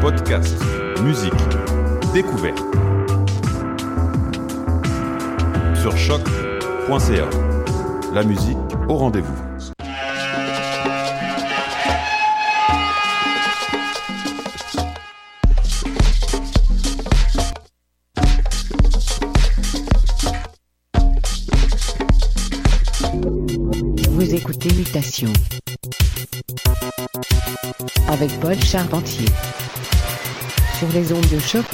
Podcast, musique, découverte. Sur choc.ca. La musique au rendez-vous. Vous écoutez Mutation avec Paul Charpentier sur les ondes de choc.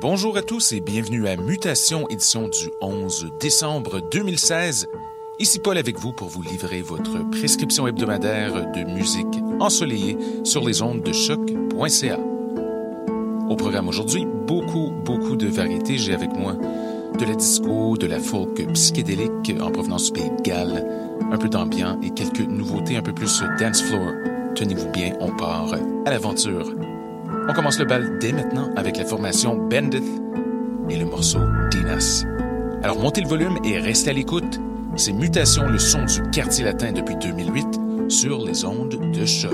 Bonjour à tous et bienvenue à Mutation, édition du 11 décembre 2016. Ici Paul avec vous pour vous livrer votre prescription hebdomadaire de musique ensoleillée sur les ondes de choc.ca. Au programme aujourd'hui, beaucoup, beaucoup de variétés. J'ai avec moi de la disco, de la folk psychédélique en provenance du pays de Galles, un peu d'ambiance et quelques nouveautés un peu plus dance floor. Tenez-vous bien, on part à l'aventure. On commence le bal dès maintenant avec la formation Bandit et le morceau Dinas. Alors montez le volume et restez à l'écoute. C'est Mutation, le son du quartier latin depuis 2008 sur les ondes de choc.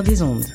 Des ondes.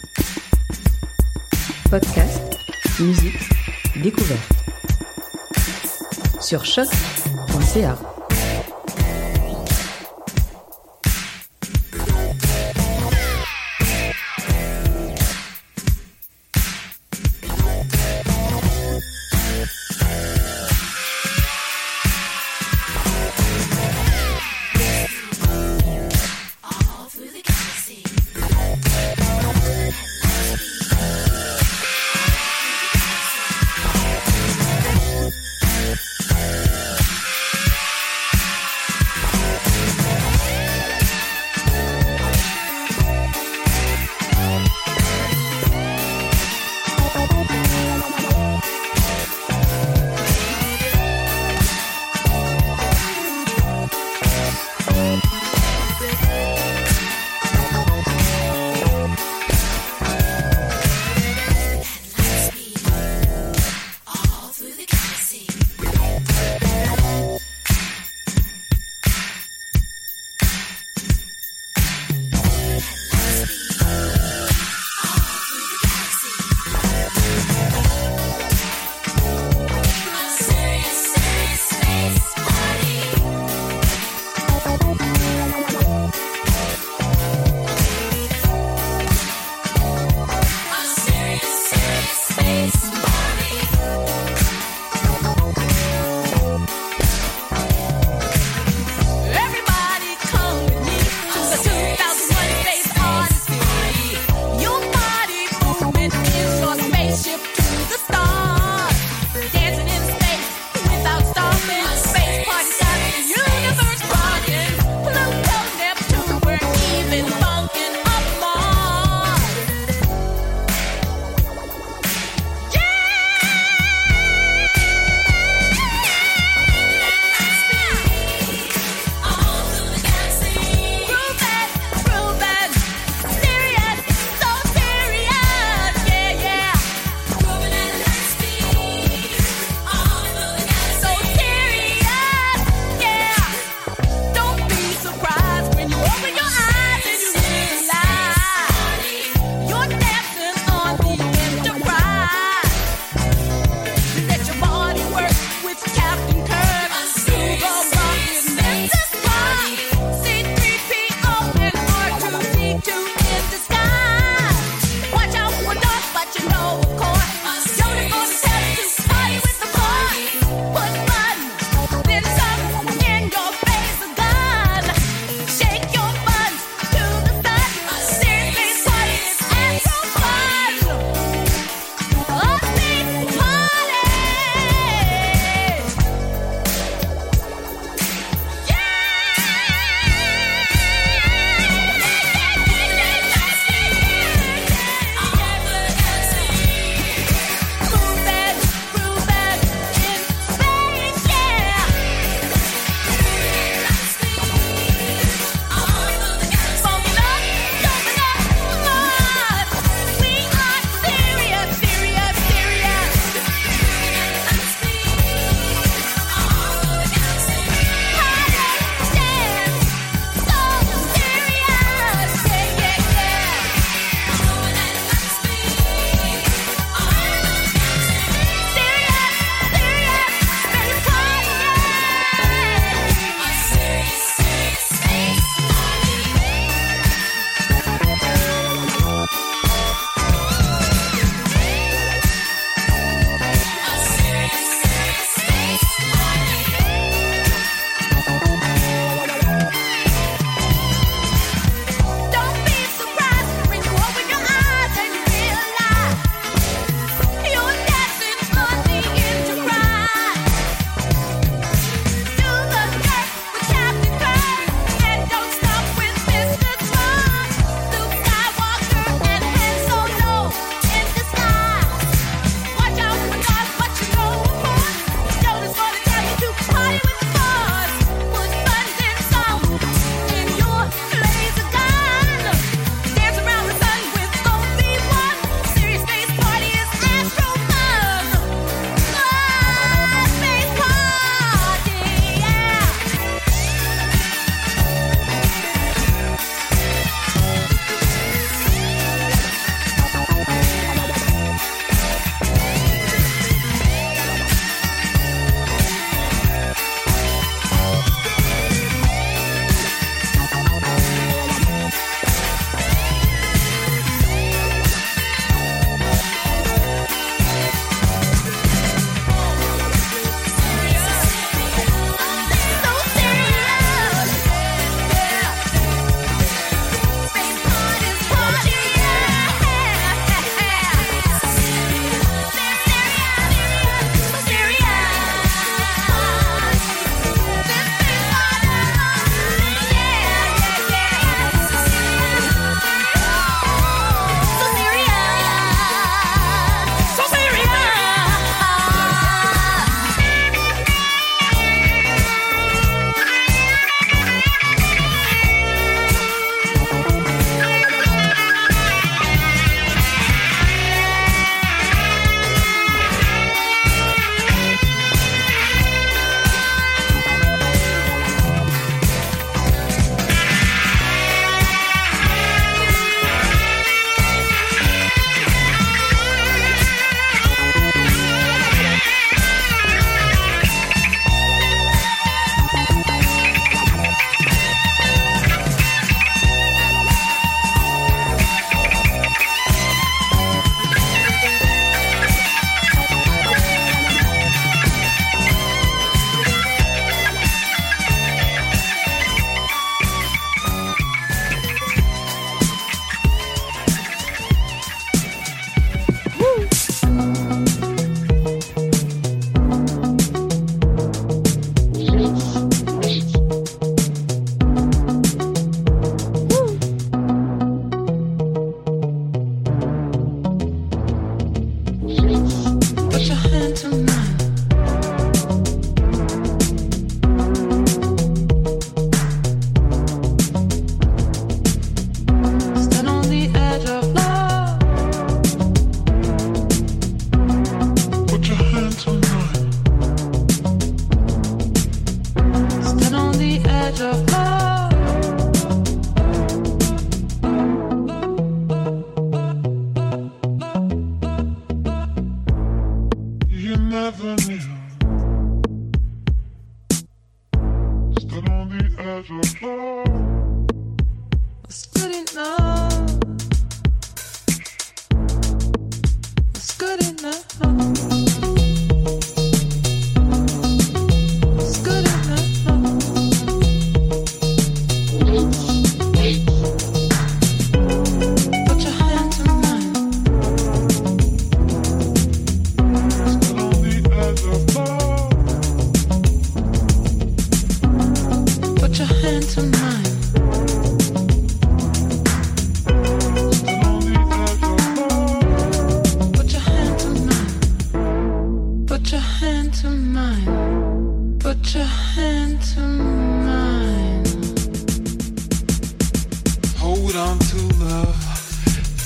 Hold on to love,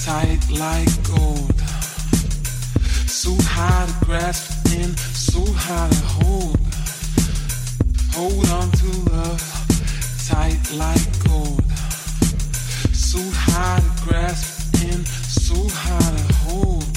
tight like gold. So hard to grasp and so hard to hold. Hold on to love, tight like gold. So hard to grasp and so hard to hold.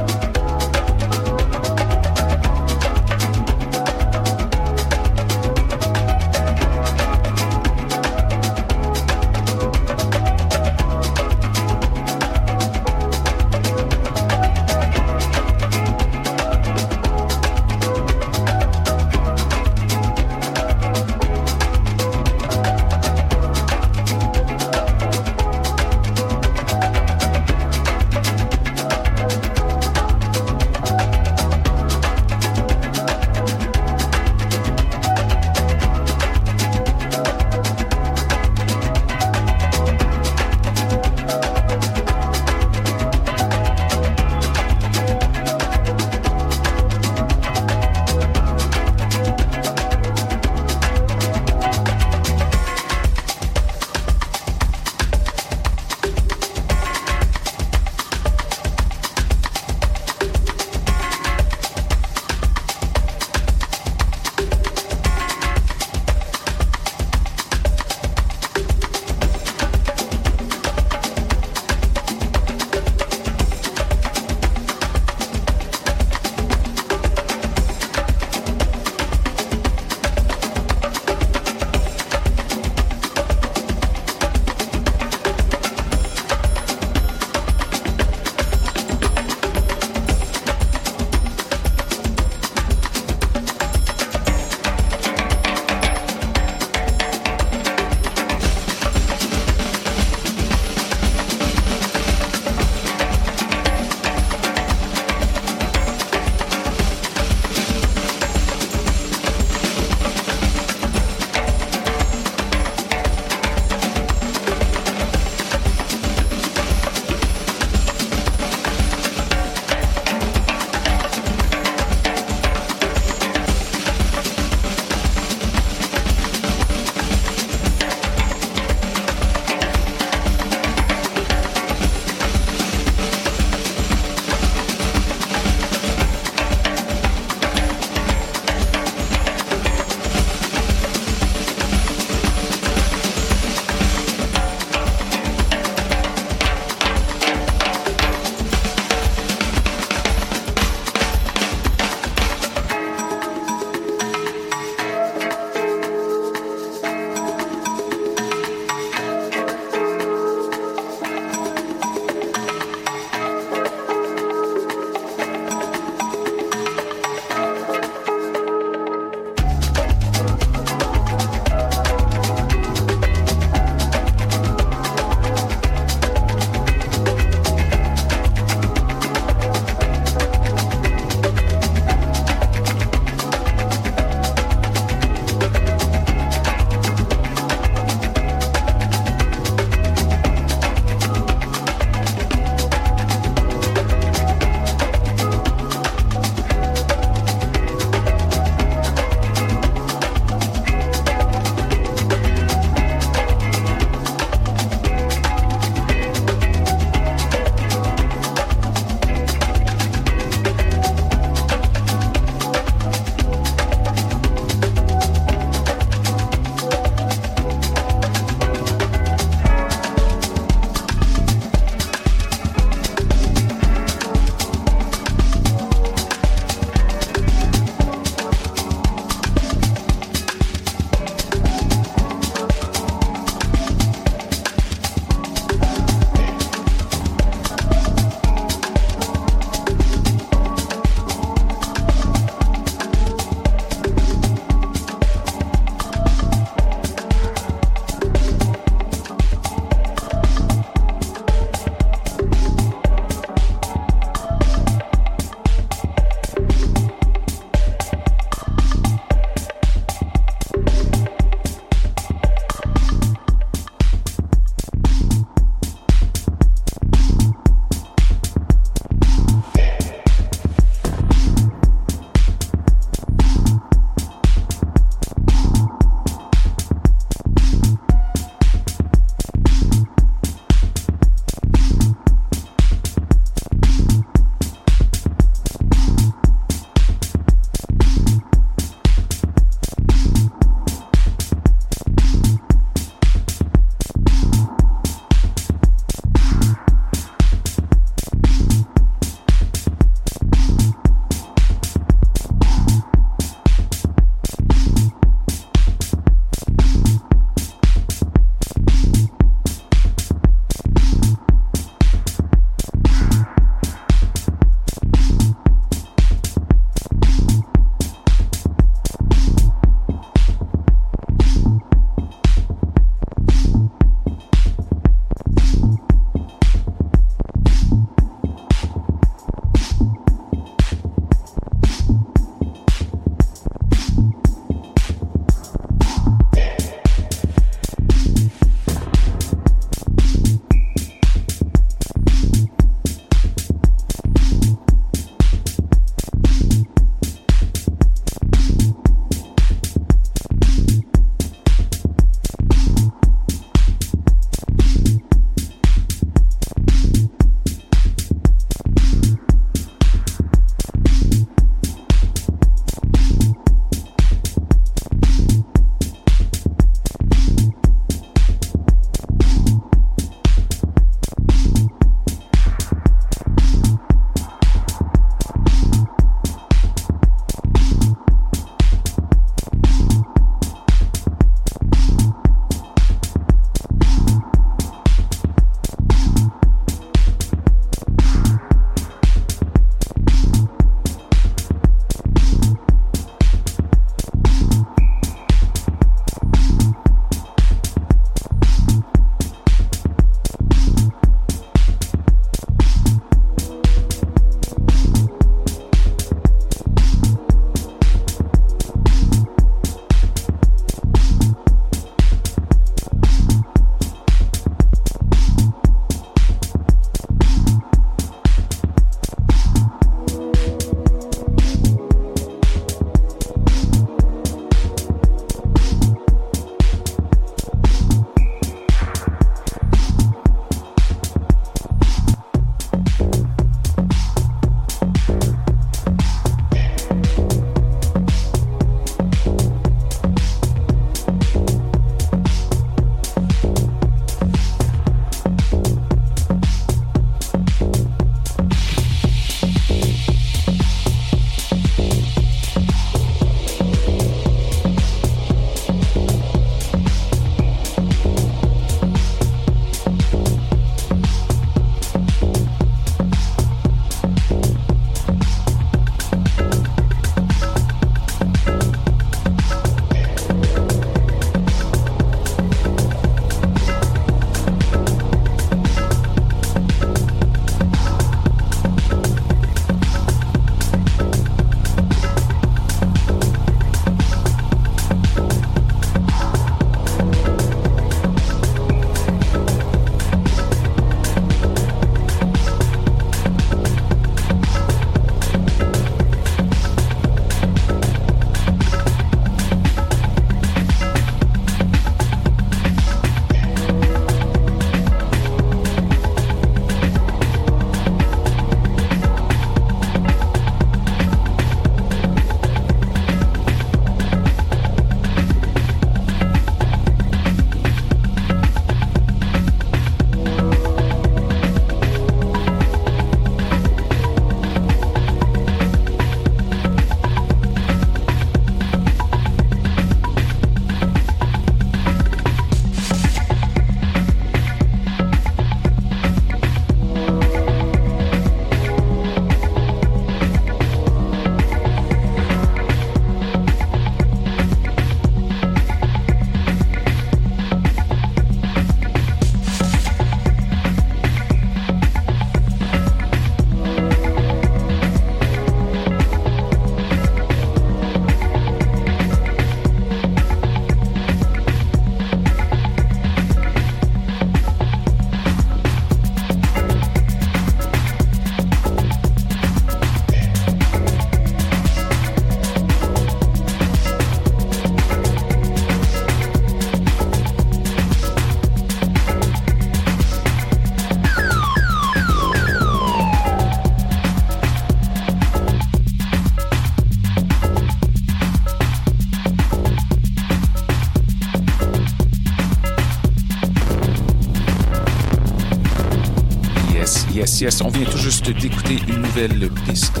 On vient tout juste d'écouter une nouvelle piste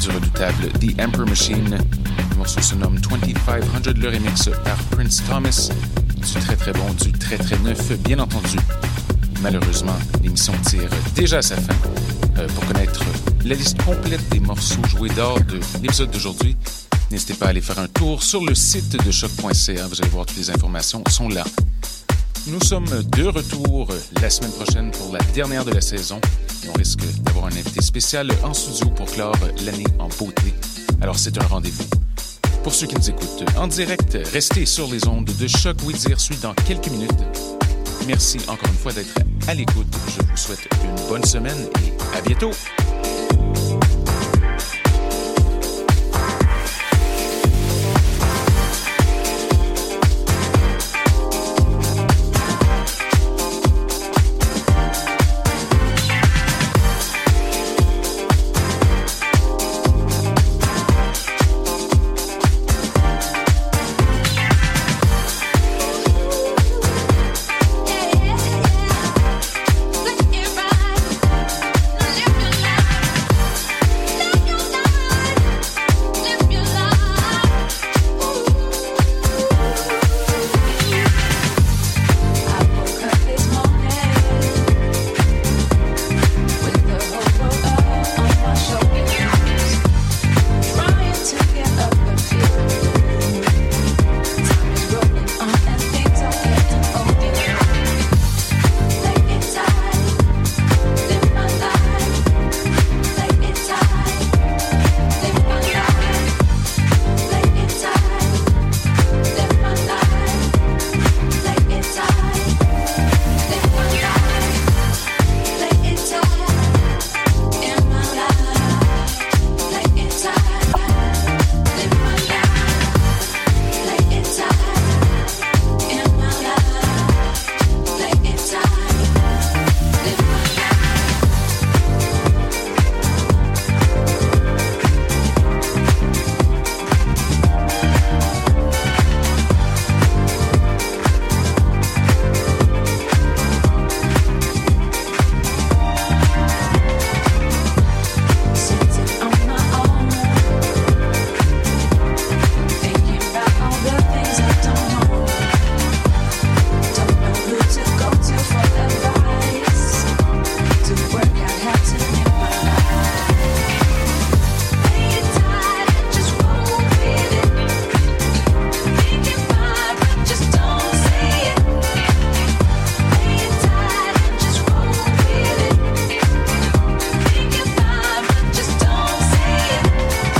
du redoutable The Emperor Machine. Le morceau se nomme 2500, le remix par Prince Thomas. Du très très bon, du très très neuf, bien entendu. Malheureusement, l'émission tire déjà à sa fin. Euh, pour connaître la liste complète des morceaux joués d'or de l'épisode d'aujourd'hui, n'hésitez pas à aller faire un tour sur le site de choc.ca. Vous allez voir toutes les informations sont là. Nous sommes de retour la semaine prochaine pour la dernière de la saison. On risque d'avoir un invité spécial en studio pour clore l'année en beauté. Alors c'est un rendez-vous. Pour ceux qui nous écoutent en direct, restez sur les ondes de Choc Oui suit dans quelques minutes. Merci encore une fois d'être à l'écoute. Je vous souhaite une bonne semaine et à bientôt.